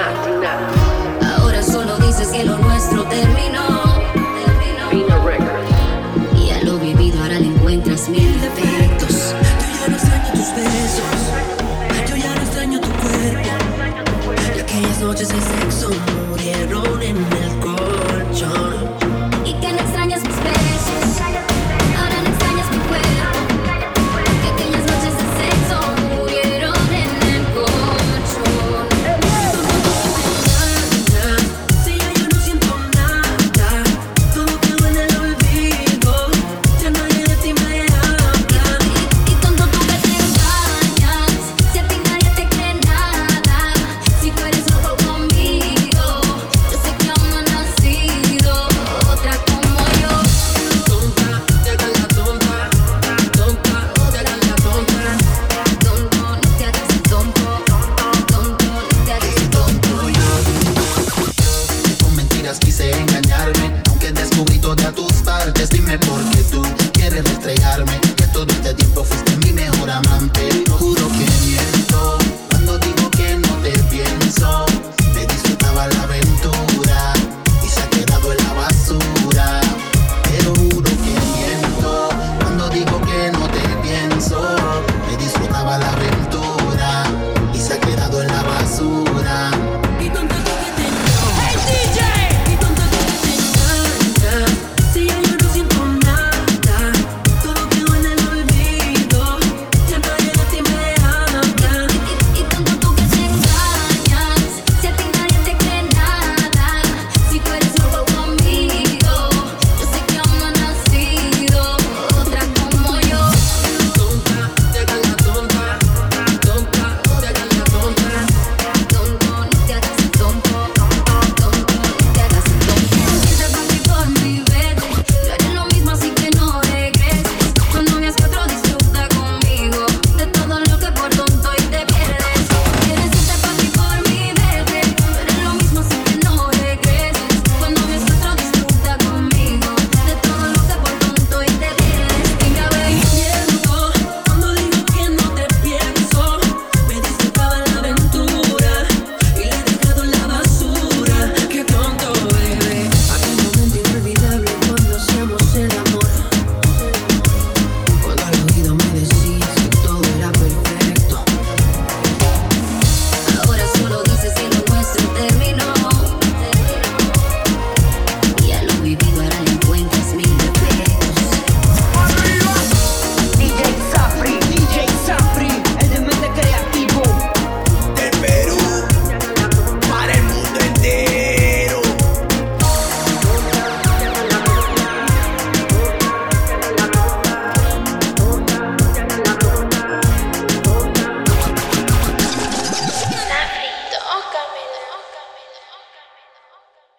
Ahora solo dices que lo nuestro terminó. Pina Record. Y a lo vivido ahora le encuentras mil defectos. Yo ya no extraño tus besos. Yo ya no extraño tu cuerpo. Y aquellas noches de sexo. engañarme, aunque descubrí todas tus partes, dime por qué tú quieres estrellarme.